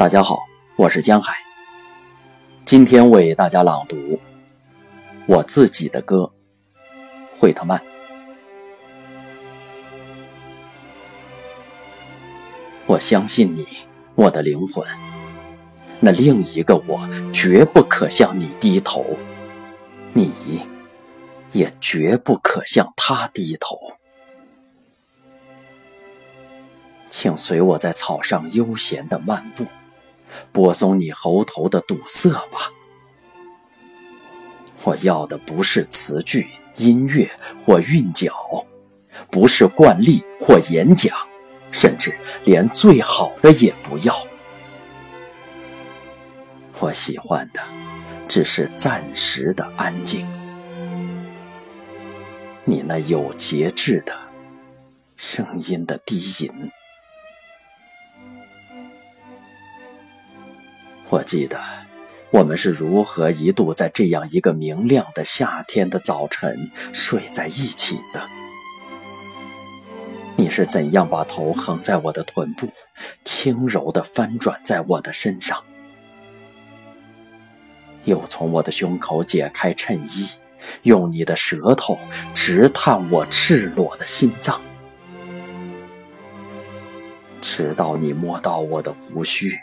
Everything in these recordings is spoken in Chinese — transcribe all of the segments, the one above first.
大家好，我是江海。今天为大家朗读我自己的歌，惠特曼。我相信你，我的灵魂。那另一个我绝不可向你低头，你也绝不可向他低头。请随我在草上悠闲的漫步。播送你喉头的堵塞吧。我要的不是词句、音乐或韵脚，不是惯例或演讲，甚至连最好的也不要。我喜欢的只是暂时的安静。你那有节制的声音的低吟。我记得，我们是如何一度在这样一个明亮的夏天的早晨睡在一起的。你是怎样把头横在我的臀部，轻柔地翻转在我的身上，又从我的胸口解开衬衣，用你的舌头直探我赤裸的心脏，直到你摸到我的胡须。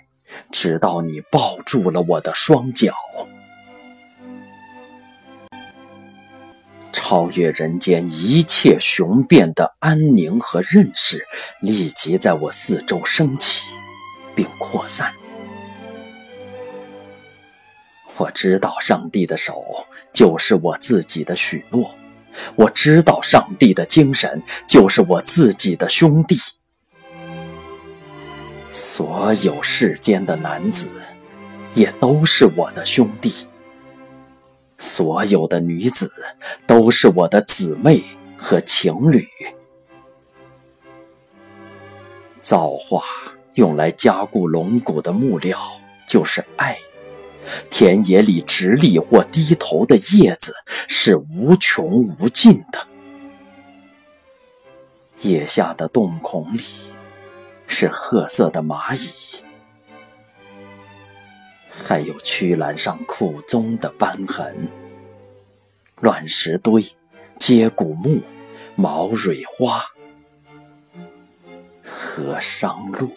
直到你抱住了我的双脚，超越人间一切雄辩的安宁和认识，立即在我四周升起，并扩散。我知道上帝的手就是我自己的许诺，我知道上帝的精神就是我自己的兄弟。所有世间的男子，也都是我的兄弟；所有的女子，都是我的姊妹和情侣。造化用来加固龙骨的木料就是爱，田野里直立或低头的叶子是无穷无尽的，叶下的洞孔里。是褐色的蚂蚁，还有曲栏上苦棕的斑痕。乱石堆、接骨木、毛蕊花和商路。